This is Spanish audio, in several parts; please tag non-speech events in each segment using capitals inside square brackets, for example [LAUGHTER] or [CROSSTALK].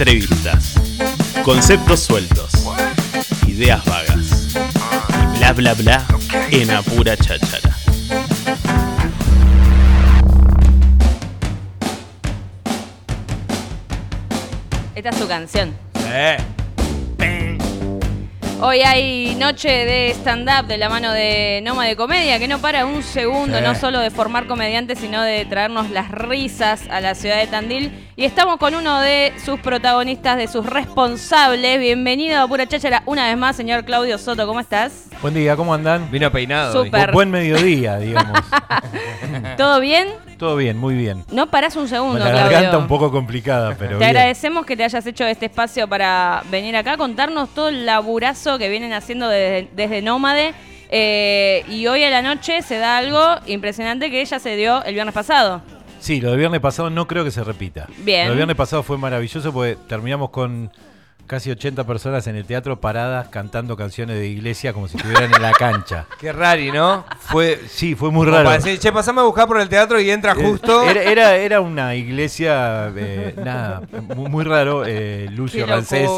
Entrevistas. Conceptos sueltos. Ideas vagas. Y bla bla bla en apura cháchara. Esta es su canción. Hoy hay noche de stand-up de la mano de Noma de Comedia, que no para un segundo, Sí. no solo de formar comediantes, sino de traernos las risas a la ciudad de Tandil. Y estamos con uno de sus protagonistas, de sus responsables. Bienvenido a Pura Cháchara una vez más, señor Claudio Soto, ¿cómo estás? Buen día, ¿cómo andan? Vino peinado. Súper. Bu- Buen mediodía, digamos. [LAUGHS] [LAUGHS] ¿Todo bien? Todo bien, muy bien. No parás un segundo, La Claudio. garganta un poco complicada, pero Te bien. agradecemos que te hayas hecho este espacio para venir acá, contarnos todo el laburazo que vienen haciendo desde, desde Nómade. Eh, y hoy a la noche se da algo impresionante que ya se dio el viernes pasado. Sí, lo del viernes pasado no creo que se repita. Bien. Lo del viernes pasado fue maravilloso porque terminamos con casi 80 personas en el teatro paradas cantando canciones de iglesia como si estuvieran en la cancha. [LAUGHS] Qué rari, ¿no? Fue, sí, fue muy Como raro. para decir, che, pasame a buscar por el teatro y entra Eh, justo. Era, era, era una iglesia, eh, nada, muy, muy raro. eh, Lucio Rancés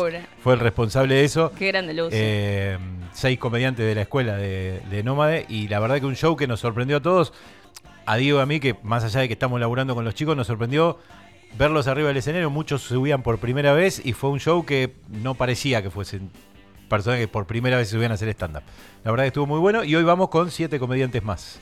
fue el responsable de eso. Qué grande. Eh, seis comediantes de la escuela de, de Nómade y la verdad que un show que nos sorprendió a todos, a Diego y a mí, que más allá de que estamos laburando con los chicos, nos sorprendió verlos arriba del escenario, muchos subían por primera vez y fue un show que no parecía que fuesen personas que por primera vez subían a hacer stand-up. La verdad que estuvo muy bueno y hoy vamos con siete comediantes más.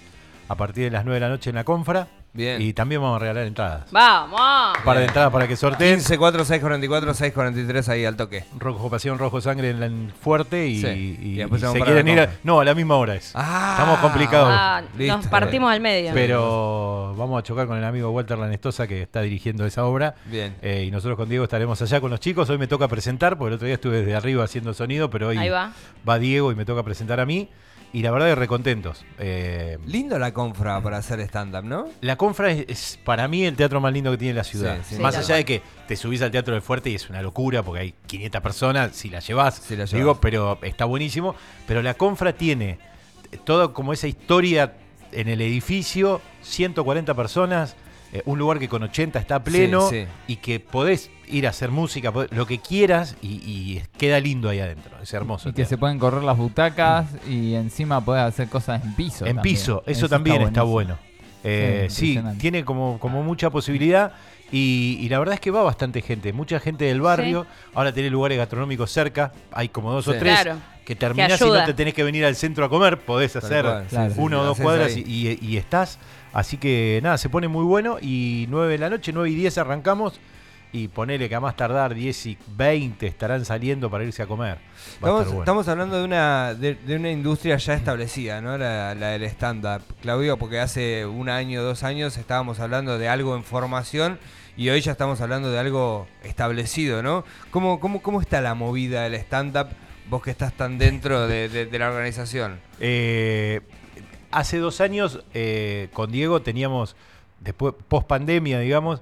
A partir de las 9 de la noche en la Confra. Bien. Y también vamos a regalar entradas. ¡Vamos! Un par de entradas para que sorteen. 15, 4, 6, 44, 6, 43 ahí al toque. Rojo Pasión, Rojo Sangre en la en Fuerte y, Sí. y- Y después y se quieren ir. a- no, a la misma hora es. Ah, Estamos complicados. Ah, Listo. nos partimos al medio. Pero vamos a chocar con el amigo Walter Lanestosa que está dirigiendo esa obra. Bien. Eh, y nosotros con Diego estaremos allá con los chicos. Hoy me toca presentar, porque el otro día estuve desde arriba haciendo sonido, pero hoy Ahí va. Diego y me toca presentar a mí. Y la verdad que recontentos. Eh, Lindo la confra para hacer stand-up, ¿no? la Confra es, es para mí el teatro más lindo que tiene la ciudad. Sí, sí. más allá de que te subís al Teatro del Fuerte y es una locura porque hay 500 personas, si la llevas, Si la digo, pero está buenísimo. Pero la Confra tiene toda como esa historia en el edificio, 140 personas, eh, un lugar que con 80 está pleno Sí, sí. y que podés ir a hacer música, podés- lo que quieras y, y queda lindo ahí adentro. Es hermoso. Y que se pueden correr las butacas y encima podés hacer cosas en piso. En también. piso, eso, también está, bueno. Eh, Sí, tiene como, como mucha posibilidad y, y la verdad es que va bastante gente, mucha gente del barrio. Ahora tenés lugares gastronómicos cerca, hay como dos o tres Claro. que terminás y no te tenés que venir al centro a comer, podés hacer cual, una sí, o dos cuadras y- y estás. Así que nada, se pone muy bueno y 9 de la noche, 9 y 10 arrancamos. Y ponele que a más tardar 10 y 20 estarán saliendo para irse a comer. Va Estamos, estar bueno. estamos hablando de una, de, de una industria ya establecida, ¿no? La, la del stand-up. Claudio, porque hace un año, dos años estábamos hablando de algo en formación y hoy ya estamos hablando de algo establecido, ¿no? ¿Cómo, cómo, cómo está la movida del stand-up? Vos que estás tan dentro de, de- de la organización. Eh, hace dos años eh, con Diego teníamos, después post pandemia, digamos,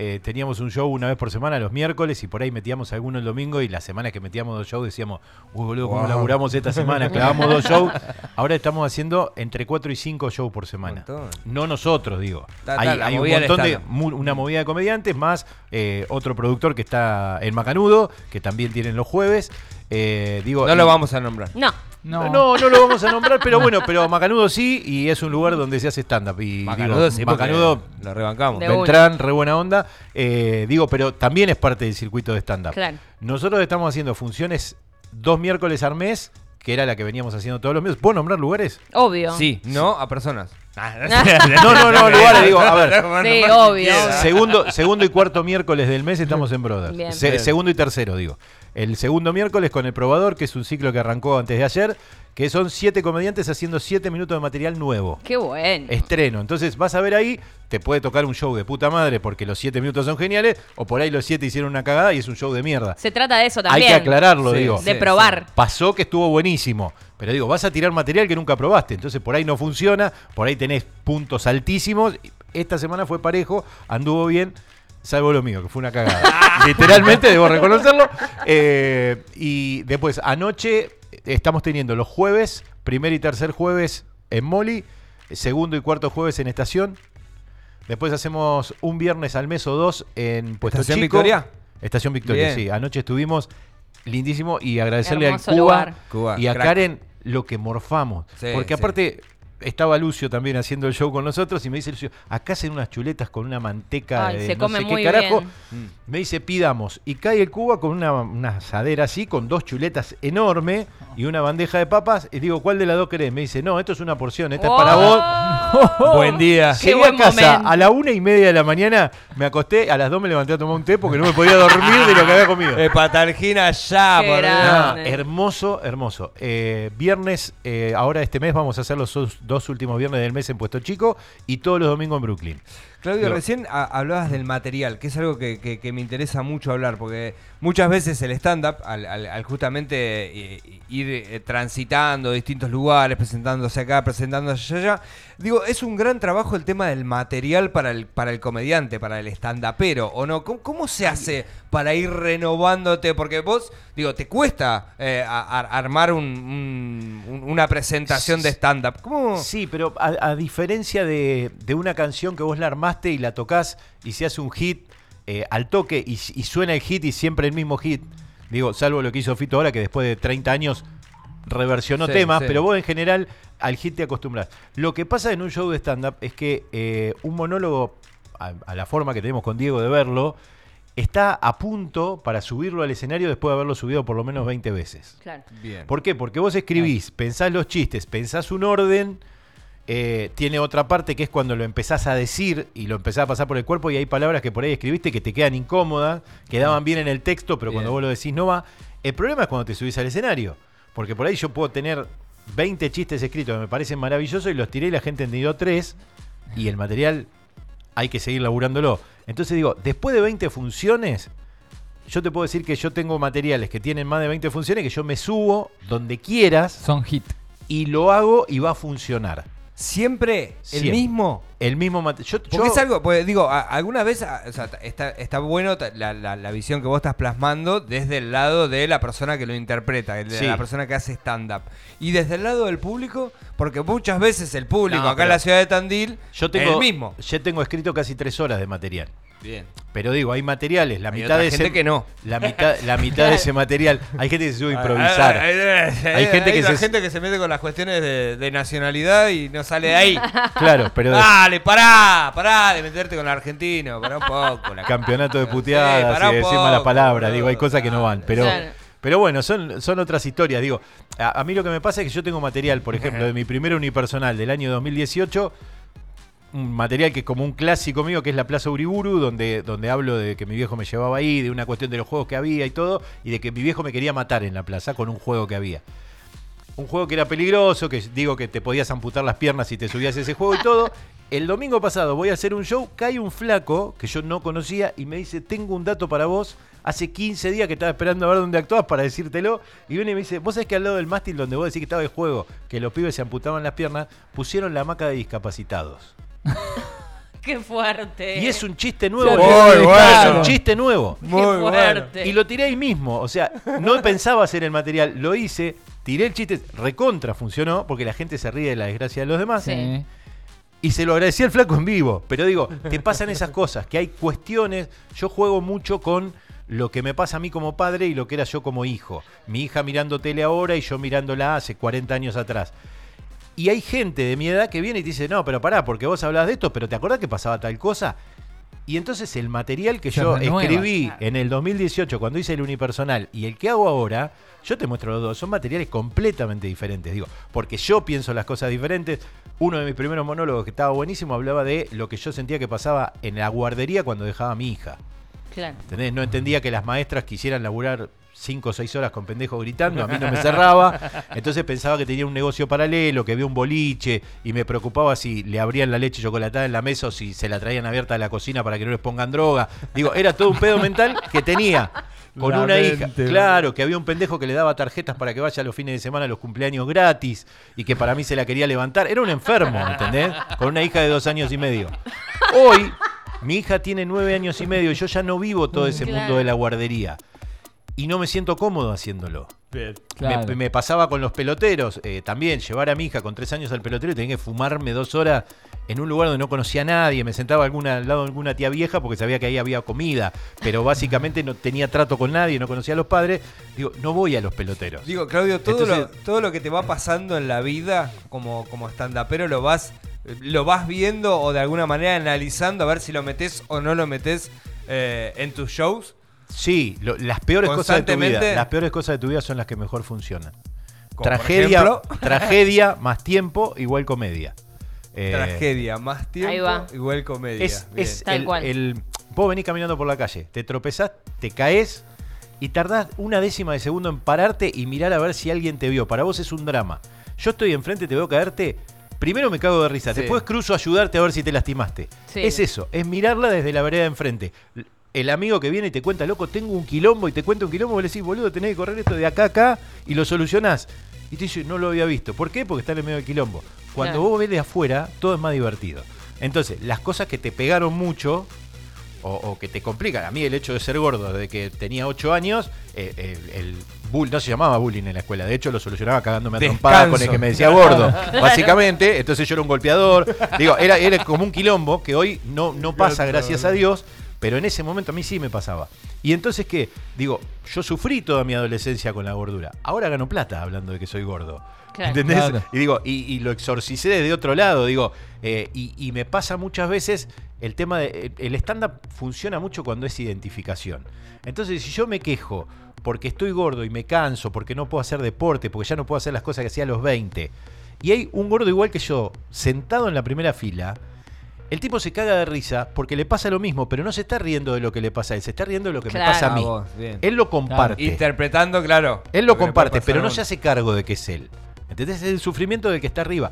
eh, teníamos un show una vez por semana los miércoles y por ahí metíamos alguno el domingo y las semanas que metíamos dos shows decíamos, uy boludo, ¿cómo Wow. laburamos esta semana? [LAUGHS] Clavamos dos shows. Ahora estamos haciendo entre cuatro y cinco shows por semana. No nosotros, digo. Ta, ta, hay un montón de, una movida de comediantes, más eh, otro productor que está en Macanudo, que también tienen los jueves. Eh, digo, No y- lo vamos a nombrar. No. No, no, no lo vamos a nombrar, pero bueno, pero Macanudo sí, y es un lugar donde se hace stand-up. Y Macanudo digo, sí, Macanudo, lo rebancamos. Beltrán, re buena onda. eh, digo, pero también es parte del circuito de stand-up. Claro. Nosotros estamos haciendo funciones dos miércoles al mes, que era la que veníamos haciendo todos los meses. ¿Puedo nombrar lugares? Obvio. Sí, no a personas. No, no, no, lugares, digo, a ver. Sí, obvio. Segundo, segundo y cuarto miércoles del mes estamos en Brothers. Bien. Se- Bien. segundo y tercero, digo. El segundo miércoles con el probador, que es un ciclo que arrancó antes de ayer, que son siete comediantes haciendo siete minutos de material nuevo. Qué bueno. Estreno. Entonces vas a ver ahí, te puede tocar un show de puta madre porque los siete minutos son geniales, o por ahí los siete hicieron una cagada y es un show de mierda. Se trata de eso Hay también. que aclararlo, Sí, digo. De Sí, probar. Pasó que estuvo buenísimo. Pero digo, vas a tirar material que nunca probaste. Entonces por ahí no funciona, por ahí tenés puntos altísimos. Esta semana fue parejo, anduvo bien, salvo lo mío, que fue una cagada. [LAUGHS] Literalmente, debo reconocerlo. Eh, y después, anoche estamos teniendo los jueves, primer y tercer jueves en Moli, segundo y cuarto jueves en Estación. Después hacemos un viernes al mes o dos en Puesto ¿Estación Chico. Victoria? Estación Victoria, Bien. sí. Anoche estuvimos lindísimo y agradecerle Hermoso al Cuba, lugar. Cuba, y a crack. Karen lo que morfamos. Sí, Porque sí. Estaba Lucio también haciendo el show con nosotros y me dice Lucio, acá hacen unas chuletas con una manteca Ay, de se no come sé muy qué carajo. bien. Me dice, pidamos. Y cae el Cuba con una, una asadera así, con dos chuletas enormes y una bandeja de papas. Y digo, ¿cuál de las dos querés? Me dice, no, esto es una porción, esta es para vos. Oh. [LAUGHS] Buen día. Qué Llegué a casa momento. a la una y media de la mañana, me acosté, a las dos me levanté a tomar un té porque no me podía dormir de lo que había comido. Eh, patalgina ya, por. No, grande. hermoso, hermoso. Eh, viernes, eh, ahora este mes vamos a hacer los dos, últimos viernes del mes en Puesto Chico y todos los domingos en Brooklyn. Claudio, recién a- hablabas del material, que es algo que, que- que me interesa mucho hablar, porque muchas veces el stand-up, al, al- al justamente eh, ir eh, transitando distintos lugares, presentándose acá, presentándose allá, digo, es un gran trabajo el tema del material para el, para el comediante, para el stand-upero, ¿o no? ¿Cómo, cómo se hace para ir renovándote? Porque vos, digo, te cuesta eh, a- a- armar un- un- un- una presentación de stand-up. Sí, pero a, diferencia de, de una canción que vos la armaste y la tocas y se hace un hit eh, al toque y, y suena el hit y siempre el mismo hit, digo, salvo lo que hizo Fito ahora, que después de 30 años reversionó Sí, temas, sí. pero vos en general al hit te acostumbras. Lo que pasa en un show de stand-up es que eh, un monólogo, a, a la forma que tenemos con Diego de verlo, está a punto para subirlo al escenario después de haberlo subido por lo menos 20 veces. Claro. Bien. ¿Por qué? Porque vos escribís, pensás los chistes, pensás un orden, eh, tiene otra parte que es cuando lo empezás a decir y lo empezás a pasar por el cuerpo y hay palabras que por ahí escribiste que te quedan incómodas, quedaban bien en el texto, pero cuando vos lo decís no va. El problema es cuando te subís al escenario, porque por ahí yo puedo tener 20 chistes escritos que me parecen maravillosos y los tiré y la gente entendió tres y el material hay que seguir laburándolo. Entonces digo, después de 20 funciones, yo te puedo decir que yo tengo materiales que tienen más de 20 funciones que yo me subo donde quieras Son hit. y lo hago y va a funcionar. ¿Siempre el Siempre. mismo? El mismo material. Porque es algo, pues digo, a- alguna vez, a- o sea, está, está bueno la, la- la visión que vos estás plasmando desde el lado de la persona que lo interpreta, de Sí. la persona que hace stand-up. Y desde el lado del público, porque muchas veces el público No, acá en la ciudad de Tandil Yo tengo, es el mismo. Yo tengo escrito casi tres horas de material. Bien. Pero digo, hay materiales, la Hay mitad otra de gente ese, que no. La mitad, la mitad de ese [LAUGHS] material. Hay gente que se sube a improvisar. Hay, Hay gente que se- gente que se mete con las cuestiones de, de nacionalidad y no sale de ahí. [LAUGHS] Claro, pero Dale, pará, pará de meterte con el argentino, pará un poco. la- campeonato de puteadas y decir malas palabras. Digo, hay cosas que no van. Pero, Claro. pero bueno, son, son otras historias. Digo, a, a mí lo que me pasa es que yo tengo material, por [LAUGHS] ejemplo, de mi primer unipersonal del año 2018. Un material que es como un clásico mío, que es la Plaza Uriburu, donde, donde hablo de que mi viejo me llevaba ahí, de una cuestión de los juegos que había y todo, y de que mi viejo me quería matar en la plaza con un juego que había. Un juego que era peligroso, que digo que te podías amputar las piernas si te subías a ese juego y todo. El domingo pasado voy a hacer un show, cae un flaco que yo no conocía y me dice, tengo un dato para vos. Hace 15 días que estaba esperando a ver dónde actuabas para decírtelo. Y viene y me dice, vos sabés que al lado del mástil donde vos decís que estaba el juego, que los pibes se amputaban las piernas, pusieron la hamaca de discapacitados. [LAUGHS] Qué fuerte. Y es un chiste nuevo. Muy Es bueno. un chiste nuevo. Qué Muy bueno. fuerte. Y lo tiré ahí mismo. O sea, no pensaba hacer el material, lo hice, tiré el chiste, recontra funcionó, porque la gente se ríe de la desgracia de los demás. Sí. Y se lo agradecí al flaco en vivo. Pero digo, te pasan esas cosas, que hay cuestiones. Yo juego mucho con lo que me pasa a mí como padre y lo que era yo como hijo. Mi hija mirando tele ahora y yo mirándola hace 40 años atrás. Y hay gente de mi edad que viene y te dice, no, pero pará, porque vos hablabas de esto, pero ¿te acordás que pasaba tal cosa? Y entonces el material que Se yo renueva. escribí en el 2018 cuando hice el unipersonal y el que hago ahora, yo te muestro los dos, son materiales completamente diferentes, digo, porque yo pienso las cosas diferentes. Uno de mis primeros monólogos que estaba buenísimo hablaba de lo que yo sentía que pasaba en la guardería cuando dejaba a mi hija. Claro. ¿Entendés? No entendía que las maestras quisieran laburar cinco o seis horas con pendejos gritando, a mí no me cerraba. [LAUGHS] Entonces pensaba que tenía un negocio paralelo, que había un boliche, y me preocupaba si le abrían la leche chocolatada en la mesa o si se la traían abierta a la cocina para que no les pongan droga. Digo, era todo un pedo mental que tenía. Con La una hija, claro, que había un pendejo que le daba tarjetas para que vaya los fines de semana a los cumpleaños gratis y que para mí se la quería levantar. Era un enfermo, ¿entendés? Con una hija de dos años y medio. Hoy, mi hija tiene nueve años y medio y yo ya no vivo todo ese Claro. mundo de la guardería. Y no me siento cómodo haciéndolo. Me- Claro. Me, pasaba con los peloteros. eh, también llevar a mi hija con tres años al pelotero y tenía que fumarme dos horas en un lugar donde no conocía a nadie, me sentaba alguna, al lado de alguna tía vieja porque sabía que ahí había comida, pero básicamente no tenía trato con nadie, no conocía a los padres. Digo, no voy a los peloteros. Digo, Claudio, todo, lo, todo lo que te va pasando en la vida como, como stand-upero lo vas, lo vas viendo o de alguna manera analizando a ver si lo metes o no lo metes eh, en tus shows. Sí, lo- las peores cosas de tu vida, Constantemente- las peores cosas de tu vida son las que mejor funcionan. Tragedia, [LAUGHS] tragedia más tiempo igual comedia. Eh, Tragedia, más tiempo, igual comedia. Es Tal el, cual. el- vos venís caminando por la calle, te tropezás, te caes y tardás una décima de segundo en pararte y mirar a ver si alguien te vio. Para vos es un drama. Yo estoy enfrente, te veo caerte. Primero me cago de risa, Sí. después cruzo a ayudarte a ver si te lastimaste. Sí. Es eso, es mirarla desde la vereda de enfrente. El amigo que viene y te cuenta, loco, tengo un quilombo y te cuenta un quilombo, vos le decís, boludo, tenés que correr esto de acá a acá y lo solucionás. Y te dice, no lo había visto. ¿Por qué? Porque está en el medio del quilombo. Cuando Claro. vos ves de afuera, todo es más divertido. Entonces, las cosas que te pegaron mucho o, o que te complican. A mí el hecho de ser gordo desde que tenía 8 años, eh, el, el bull, no se llamaba bullying en la escuela. De hecho, lo solucionaba cagándome a trompadas con el que me decía gordo. [LAUGHS] Básicamente, entonces yo era un golpeador. Digo, era, era como un quilombo que hoy no, no pasa, gracias a Dios. Pero en ese momento a mí sí me pasaba. Y entonces, ¿qué? Digo, yo sufrí toda mi adolescencia con la gordura. Ahora gano plata hablando de que soy gordo. Claro. ¿Entendés? Claro. Y digo, y, y lo exorcicé desde otro lado, digo, eh, y, y me pasa muchas veces el tema de. El stand-up funciona mucho cuando es identificación. Entonces, si yo me quejo porque estoy gordo y me canso, porque no puedo hacer deporte, porque ya no puedo hacer las cosas que hacía a los 20, y hay un gordo igual que yo, sentado en la primera fila, el tipo se caga de risa porque le pasa lo mismo, pero no se está riendo de lo que le pasa a él, se está riendo de lo que Claro. me pasa a mí. vos. Él lo comparte. Interpretando, claro. Él lo comparte, pero no se hace cargo de que es él. ¿Entendés? Es el sufrimiento del que está arriba.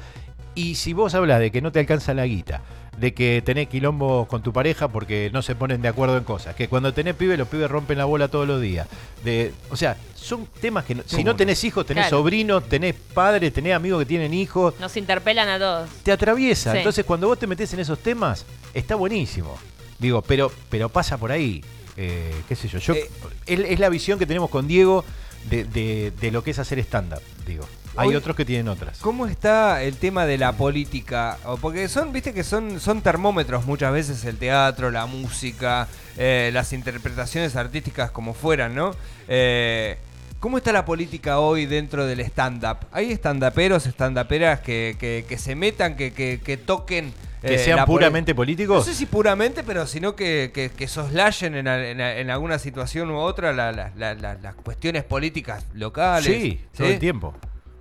Y si vos hablas de que no te alcanza la guita, de que tenés quilombo con tu pareja porque no se ponen de acuerdo en cosas, que cuando tenés pibes, los pibes rompen la bola todos los días. De, o sea, son temas que no- si no tenés hijos, tenés Claro. sobrinos, tenés padres, tenés amigos que tienen hijos, Nos interpelan a todos. te atraviesa. Sí. Entonces, cuando vos te metés en esos temas, está buenísimo. Digo, pero, pero pasa por ahí. Eh, ¿Qué sé yo? yo Eh, es, es la visión que tenemos con Diego de, de- de lo que es hacer stand-up. Digo, hay Hoy- otros que tienen otras. ¿Cómo está el tema de la política? Porque son, viste que son, son termómetros muchas veces el teatro, la música, eh, las interpretaciones artísticas como fueran, ¿no? Eh, ¿Cómo está la política hoy dentro del stand-up? ¿Hay stand-uperos, stand-uperas que, que, que se metan, que, que, que toquen... Que eh, sean puramente No políticos. sé si puramente, pero sino que, que, que soslayen en, en alguna situación u otra la- la- la- la- las cuestiones políticas locales. Sí, todo el tiempo.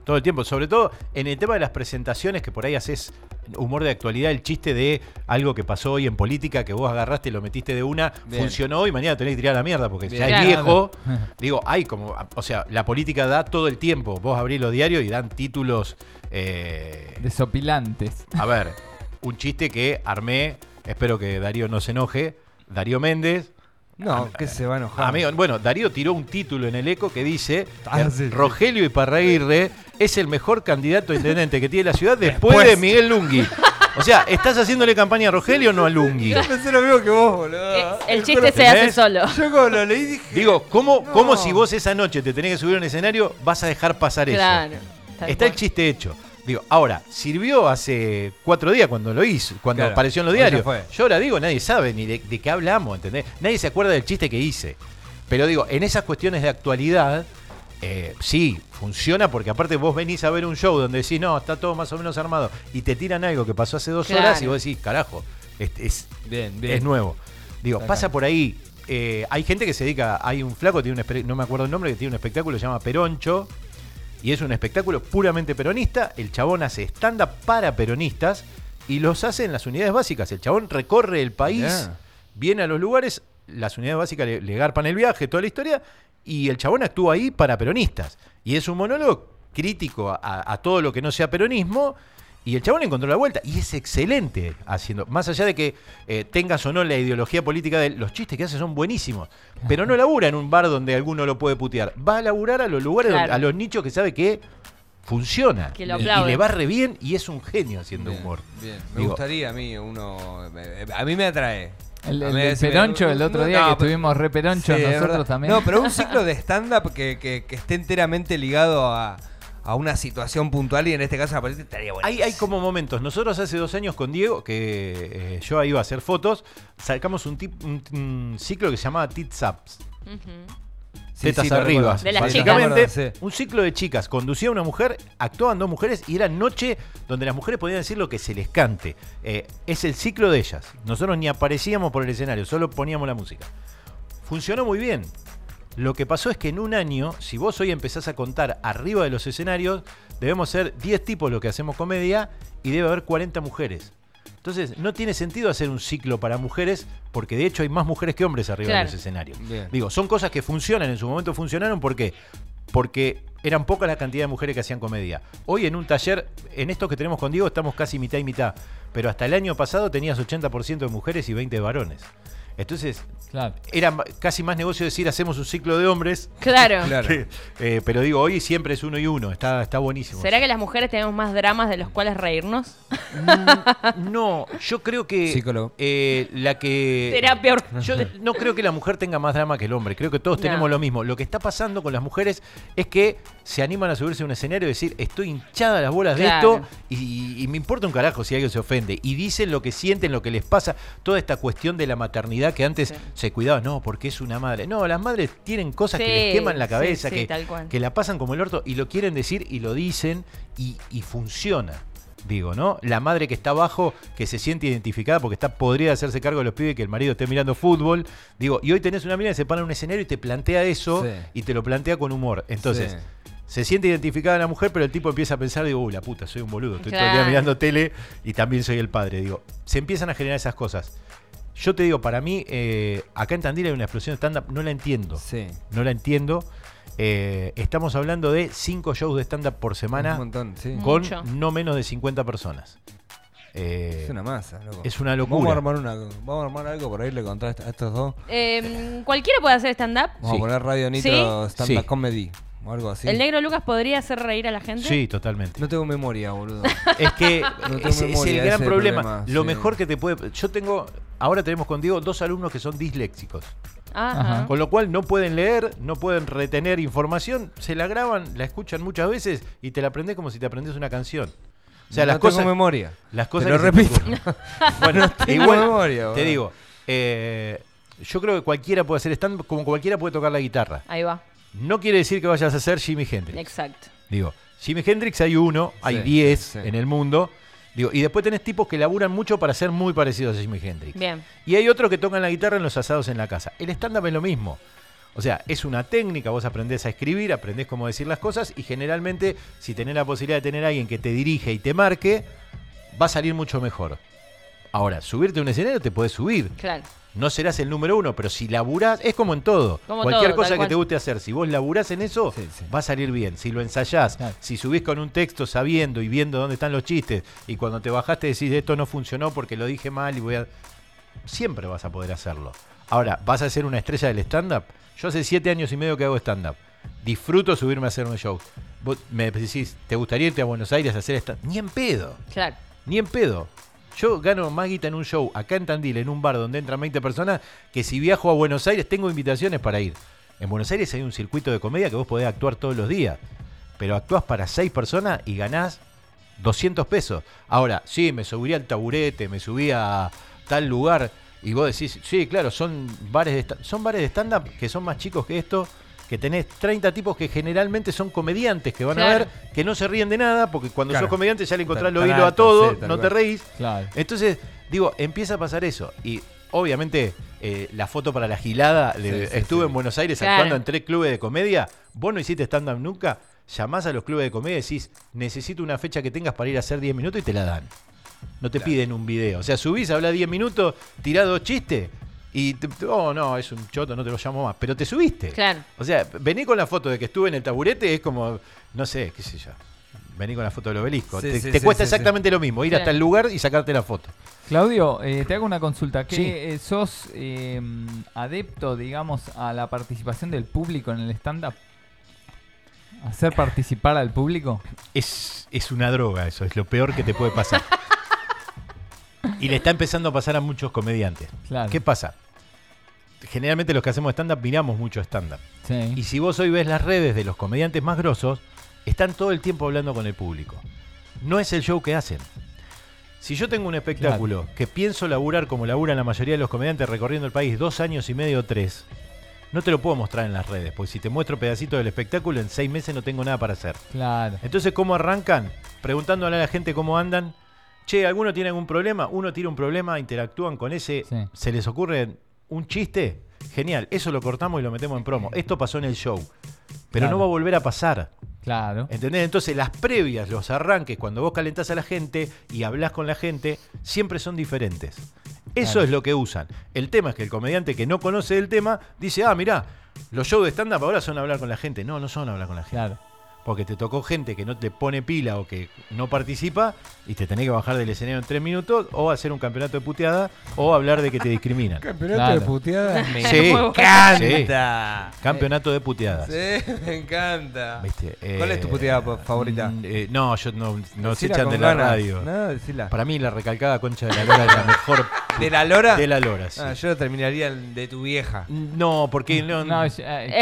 Todo el tiempo. Sobre todo en el tema de las presentaciones, que por ahí haces humor de actualidad, el chiste de algo que pasó hoy en política, que vos agarraste, lo metiste de una, Bien. funcionó y mañana tenés que tirar a la mierda, porque Bien. ya es viejo. [LAUGHS] Digo, hay como. O sea, la política da todo el tiempo. Vos abrís los diarios y dan títulos. eh, Desopilantes. a ver, un chiste que armé, espero que Darío no se enoje. Darío Méndez. No, que se va a enojar. Amigo, bueno, Darío tiró un título en el eco que dice Ah, eh, sí, sí. Rogelio Iparraguirre es el mejor candidato a intendente que tiene la ciudad después, Después. de Miguel Lungui. O sea, ¿estás haciéndole campaña a Rogelio o no a Lungui? Yo pensé lo mismo que vos, boludo. Eh, el Te chiste se hace solo. Yo cuando lo leí dije. Digo, ¿cómo, No. ¿cómo si vos esa noche te tenés que subir a un escenario vas a dejar pasar Claro. eso? tal Está el chiste hecho. Digo, ahora, sirvió hace cuatro días cuando lo hizo, cuando Claro, apareció en los diarios. Yo ahora digo, nadie sabe ni de, de qué hablamos, ¿entendés? Nadie se acuerda del chiste que hice. Pero digo, en esas cuestiones de actualidad, eh, sí, funciona porque aparte vos venís a ver un show donde decís, no, está todo más o menos armado, y te tiran algo que pasó hace dos Claro. horas y vos decís, carajo, es, es, Bien, bien. es nuevo. Digo, Acá. pasa por ahí. eh, hay gente que se dedica, hay un flaco, tiene un, no me acuerdo el nombre, que tiene un espectáculo que se llama Peroncho, y es un espectáculo puramente peronista. El chabón hace stand-up para peronistas y los hace en las unidades básicas. El chabón recorre el país, viene a los lugares, las unidades básicas le, le garpan el viaje, toda la historia, y el chabón actúa ahí para peronistas. Y es un monólogo crítico a, a todo lo que no sea peronismo. Y el chabón encontró la vuelta. Y es excelente haciendo. Más allá de que eh, tengas o no la ideología política de él, los chistes que hace son buenísimos. Pero no labura en un bar donde alguno lo puede putear. Va a laburar a los lugares, Claro. a los nichos que sabe que funciona. Que lo y, le va re bien y es un genio haciendo Bien, humor. bien. Me Digo, gustaría a mí uno. A mí me atrae. El, el peroncho, el otro día no, que pero- estuvimos re peronchos Sí, es nosotros también. No, pero un ciclo de stand-up que, que- que esté enteramente ligado a, a una situación puntual y en este caso aparece estaría bueno. Hay, hay como momentos. Nosotros hace dos años con Diego, que eh, yo iba a hacer fotos, sacamos un, tip- un- un ciclo que se llamaba Tits Ups. Tetas arriba. De las Básicamente, chicas. Un ciclo de chicas. Conducía una mujer, actuaban dos mujeres y era noche donde las mujeres podían decir lo que se les cante. Eh, es el ciclo de ellas. Nosotros ni aparecíamos por el escenario, solo poníamos la música. Funcionó muy bien. Lo que pasó es que en un año, si vos hoy empezás a contar arriba de los escenarios, debemos ser 10 tipos los que hacemos comedia y debe haber 40 mujeres. Entonces, no tiene sentido hacer un ciclo para mujeres, porque de hecho hay más mujeres que hombres arriba Claro. de los escenarios. Bien. Digo, son cosas que funcionan, en su momento funcionaron, ¿por qué? Porque eran pocas la cantidad de mujeres que hacían comedia. Hoy en un taller, en esto que tenemos con Diego, estamos casi mitad y mitad. Pero hasta el año pasado tenías 80% de mujeres y 20 de varones. Entonces, Claro. era casi más negocio decir hacemos un ciclo de hombres. Claro. [LAUGHS] Claro. que- eh, pero digo, hoy siempre es uno y uno. Está, está buenísimo. ¿Será que las mujeres tenemos más dramas de los cuales reírnos? Mm, No, yo creo que Psicólogo. eh, la que Será peor. Yo no creo que la mujer tenga más drama que el hombre. Creo que todos No. tenemos lo mismo. Lo que está pasando con las mujeres es que se animan a subirse a un escenario y decir, estoy hinchada las bolas Claro. de esto y, y me importa un carajo si alguien se ofende. Y dicen lo que sienten, lo que les pasa. Toda esta cuestión de la maternidad que antes Sí. se cuidaba, no, porque es una madre. No, las madres tienen cosas que les queman la cabeza, sí, que, que la pasan como el orto y lo quieren decir y lo dicen y, y funciona. Digo, ¿no? La madre que está abajo, que se siente identificada porque está podría hacerse cargo de los pibes que el marido esté mirando fútbol. Digo, y hoy tenés una mina que se para en un escenario y te plantea eso Sí. y te lo plantea con humor. Entonces, Sí. se siente identificada la mujer, pero el tipo empieza a pensar, digo, uy, la puta, soy un boludo, estoy todo el día mirando tele y también soy el padre. Digo, se empiezan a generar esas cosas. Yo te digo, para mí, eh, acá en Tandil hay una explosión de stand-up, no la entiendo. Sí. No la entiendo. Eh, estamos hablando de cinco shows de stand-up por semana Un montón, sí. con Mucho. no menos de 50 personas. Eh, Es una masa, loco. es una Vamos locura. a armar, una, vamos a armar algo por ahí, le contar a estos dos. Eh, ¿Cualquiera puede hacer stand-up? Vamos Sí. a poner Radio Nitro ¿Sí? Stand Up Sí. Comedy o algo así. ¿El negro Lucas podría hacer reír a la gente? Sí, totalmente. No tengo memoria, boludo. Es que No tengo ese es memoria, el ese gran es el problema. problema, Lo sí. mejor que te puede. Yo tengo. Ahora tenemos contigo dos alumnos que son disléxicos. Ajá. Con lo cual no pueden leer, no pueden retener información, se la graban, la escuchan muchas veces y te la aprendes como si te aprendes una canción. O sea, no las tengo cosas. memoria. Las cosas Te lo repito. [LAUGHS] bueno, tengo igual, memoria, te digo, eh, yo creo que cualquiera puede hacer stand como cualquiera puede tocar la guitarra. Ahí va. No quiere decir que vayas a ser Jimi Hendrix. Exacto. Digo, Jimi Hendrix hay uno, hay Sí, 10 sí. en el mundo. Digo, y después tenés tipos que laburan mucho para ser muy parecidos a Jimi Hendrix. Bien. Y hay otros que tocan la guitarra en los asados en la casa. El stand-up es lo mismo. O sea, es una técnica, vos aprendés a escribir, aprendés cómo decir las cosas y generalmente si tenés la posibilidad de tener a alguien que te dirige y te marque, va a salir mucho mejor. Ahora, subirte a un escenario te puedes subir. Claro. No serás el número uno, pero si laburás, es como en todo. Como Cualquier todo, cosa que cual. te guste hacer, si vos laburás en eso, Sí, sí. va a salir bien. Si lo ensayás, Claro. si subís con un texto sabiendo y viendo dónde están los chistes, y cuando te bajaste decís esto no funcionó porque lo dije mal y voy a. Siempre vas a poder hacerlo. Ahora, ¿vas a ser una estrella del stand-up? Yo hace siete años y medio que hago stand-up. Disfruto subirme a hacer un show. Vos me decís, ¿te gustaría irte a Buenos Aires a hacer stand Ni en pedo. Claro. Ni en pedo. Yo gano más guita en un show acá en Tandil, en un bar donde entran 20 personas, que si viajo a Buenos Aires tengo invitaciones para ir. En Buenos Aires hay un circuito de comedia que vos podés actuar todos los días. Pero actuás para 6 personas y ganás 200 pesos. Ahora, sí, me subiría al taburete, me subía a tal lugar y vos decís, sí, claro, son bares de son bares de stand-up que son más chicos que esto, que tenés 30 tipos que generalmente son comediantes que van a ver, que no se ríen de nada, porque cuando Claro. sos comediante ya le encontrás Tan- lo tan hilo a todo, sí, no te reís. Claro. Entonces, digo, empieza a pasar eso. Y obviamente, eh, la foto para la gilada, le- Sí, estuve sí. en Buenos Aires Claro. actuando en tres clubes de comedia. Vos no hiciste stand-up nunca. Llamás a los clubes de comedia y decís, necesito una fecha que tengas para ir a hacer 10 minutos y te la dan. No te piden un video. O sea, subís, habla 10 minutos, tirá dos chistes y, te- oh, no, es un choto, no te lo llamo más. Pero te subiste. Claro. O sea, vení con la foto de que estuve en el taburete, es como, no sé, qué sé yo. Vení con la foto del obelisco. Sí, te sí, te sí, cuesta sí, exactamente lo mismo, ir Claro. hasta el lugar y sacarte la foto. Claudio, eh, te hago una consulta. ¿Qué Sí. eh, sos eh, adepto, digamos, a la participación del público en el stand-up? ¿Hacer participar al público? Es, es una droga eso, es lo peor que te puede pasar. [LAUGHS] y le está empezando a pasar a muchos comediantes. Claro. ¿Qué pasa? Generalmente los que hacemos stand-up miramos mucho stand-up. Sí. Y si vos hoy ves las redes de los comediantes más grosos, están todo el tiempo hablando con el público. No es el show que hacen. Si yo tengo un espectáculo que pienso laburar como laburan la mayoría de los comediantes recorriendo el país dos años y medio o tres, no te lo puedo mostrar en las redes, porque si te muestro pedacitos del espectáculo, en seis meses no tengo nada para hacer. Claro. Entonces, ¿cómo arrancan? Preguntándole a la gente cómo andan. Che, ¿alguno tiene algún problema? Uno tira un problema, interactúan con ese. Sí. ¿Se les ocurre un chiste? Genial. Eso lo cortamos y lo metemos en promo. Esto pasó en el show. Pero Claro. no va a volver a pasar. Claro. ¿Entendés? Entonces, las previas, los arranques, cuando vos calentás a la gente y hablás con la gente, siempre son diferentes. Eso Claro. es lo que usan. El tema es que el comediante que no conoce el tema dice, ah, mirá, los shows de stand-up ahora son hablar con la gente. No, no son hablar con la gente. Claro. Porque te tocó gente que no te pone pila o que no participa y te tenés que bajar del escenario en tres minutos o hacer un campeonato de puteada o hablar de que te discriminan. Campeonato Claro. de puteadas [LAUGHS] me Sí. encanta. Campeonato de puteadas. Sí, me encanta. ¿Viste? ¿Cuál es tu puteada pa- favorita? mm, eh, no, yo no, no se echan de la ganas. radio. No, decila. Para mí la recalcada concha de la lora es la mejor [LAUGHS] ¿De la lora? de la lora. sí. Ah, yo terminaría en de tu vieja. No, porque no, eh, Es-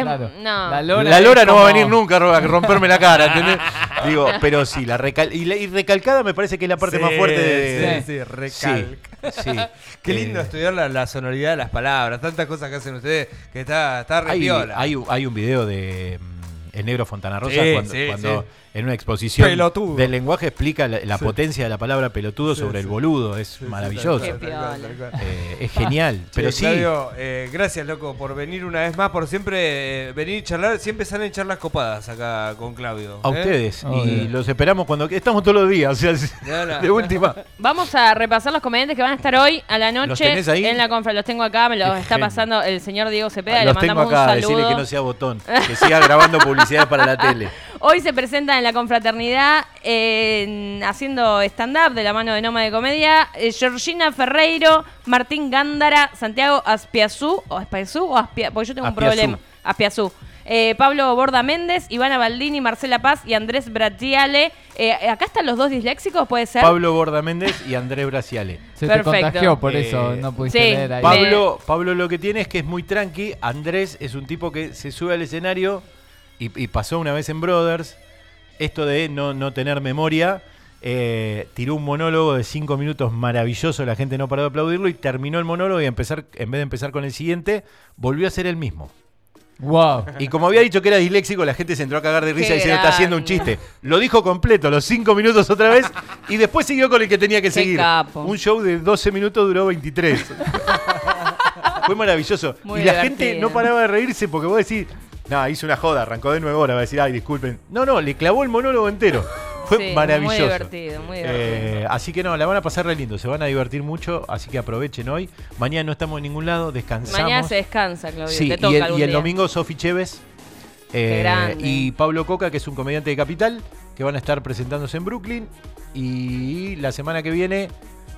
claro. no. La lora, la lora es no va a venir nunca a romperme la cara, ¿entendés? [LAUGHS] Digo, pero sí, la recal y, la- y recalcada me parece que es la parte Sí, más fuerte de. Sí, sí, recalca. Sí, sí. Qué lindo Eh, estudiar la, la sonoridad de las palabras, tantas cosas que hacen ustedes que está, está re Hay, hay, un- hay un video de mm, el negro Fontana Rosa cuando, sí, cuando sí. En una exposición Pelotudo. del lenguaje explica la, la Sí. potencia de la palabra pelotudo Sí, sobre sí. el boludo. Es maravilloso. Eh, es genial. pero sí, Claudio, eh, gracias, loco, por venir una vez más, por siempre eh, venir y charlar. Siempre salen charlas copadas acá con Claudio. a ¿eh? ustedes. Oh, y bien. los esperamos cuando. Estamos todos los días. O sea, de última. Vamos a repasar los comediantes que van a estar hoy a la ¿Los noche tenés ahí? en la conferencia. Los tengo acá, me los Qué está genio. pasando el señor Diego Cepeda. le Los tengo mandamos acá, un decirle que no sea botón. Que siga grabando publicidades para la tele. [LAUGHS] Hoy se presenta en la confraternidad en- haciendo stand-up de la mano de Noma de Comedia eh, Georgina Ferreiro, Martín Gándara, Santiago Aspiazú, o Aspiazú o Aspia, porque yo tengo un Aspiazú. problema. Aspiazú. Eh, Pablo Borda Méndez, Ivana Baldini, Marcela Paz y Andrés Bratiale. Eh, acá están los dos disléxicos, ¿puede ser? Pablo Borda Méndez y Andrés Braciale. Se Perfecto. te contagió, por Eh, eso no pudiste sí. leer ahí. Pa- Pablo, Pablo lo que tiene es que es muy tranqui. Andrés es un tipo que se sube al escenario y, y pasó una vez en Brothers. Esto de no, no tener memoria. eh, tiró un monólogo de cinco minutos maravilloso, la gente no paró de aplaudirlo y terminó el monólogo y empezar, en vez de empezar con el siguiente, volvió a ser el mismo. Wow. Y como había dicho que era disléxico, la gente se entró a cagar de risa Qué diciendo está haciendo un chiste. Lo dijo completo, los cinco minutos otra vez, y después siguió con el que tenía que seguir. capo. Un show de 12 minutos duró 23. [LAUGHS] Fue maravilloso. Muy y la gente no paraba de reírse porque vos decís, no, hizo una joda, arrancó de nuevo ahora, va a decir, ay, disculpen. No, no, le clavó el monólogo entero. [LAUGHS] Fue Sí, maravilloso. Muy divertido, muy divertido. Eh, así que no, la van a pasar re lindo, se van a divertir mucho, así que aprovechen hoy. Mañana no estamos en ningún lado, descansamos. Mañana se descansa, Claudio. Sí, te y el, algún y el día. domingo Sofi Chévez eh, y Pablo Coca, que es un comediante de Capital, que van a estar presentándose en Brooklyn. Y la semana que viene,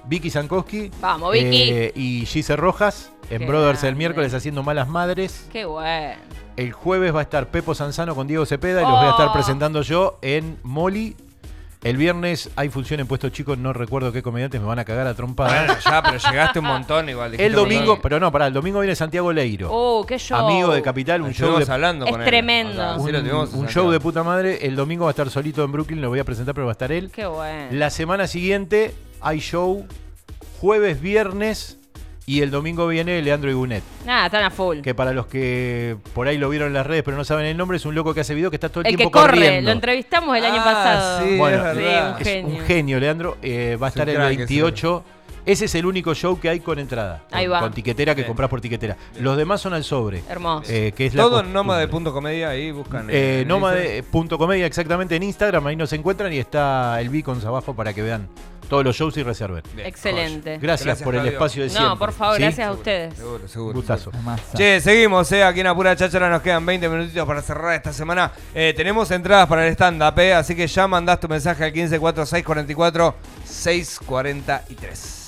Vicky Zankowski Vamos, Vicky. eh, y Gise Rojas en Qué Brothers el miércoles haciendo Malas Madres. Qué bueno. El jueves va a estar Pepo Sanzano con Diego Cepeda y los voy a estar Oh. presentando yo en Molly. El viernes hay función en Puesto Chico, no recuerdo qué comediantes me van a cagar a trompadas. Bueno, ya, pero llegaste un montón igual. el domingo, montón. pero no, pará, el domingo viene Santiago Leiro. Oh, qué show. Amigo de Capital, un show de hablando Es con él. tremendo. O sea, sí un, un show de puta madre. El domingo va a estar solito en Brooklyn, lo voy a presentar, pero va a estar él. Qué bueno. La semana siguiente hay show jueves, viernes y el domingo viene Leandro Igunet. Nada, están a full. Que para los que por ahí lo vieron en las redes pero no saben el nombre, es un loco que hace video que está todo el, el que tiempo corre, corriendo. lo entrevistamos el año Ah, pasado. sí, Bueno, es un Es genio. un genio, Leandro. Eh, va a estar el crack ese 28. Ese es el único show que hay con entrada. Con, Ahí va. con tiquetera que Bien. compras por tiquetera. Los demás son al sobre. Hermoso. eh, que es la Todo en costumbre. Nómade punto comedia, ahí buscan. Eh, Nómade.comedia exactamente en Instagram, ahí nos encuentran y está el beacons abajo para que vean todos los shows y reserven. Excelente. Gracias, por el espacio de siempre. No, por favor, gracias a ustedes. Seguro, seguro. Gustazo. Che, seguimos, eh, aquí en Apura Cháchara nos quedan 20 minutitos para cerrar esta semana. Eh, tenemos entradas para el stand-up, eh, así que ya mandás tu mensaje al 154644 643.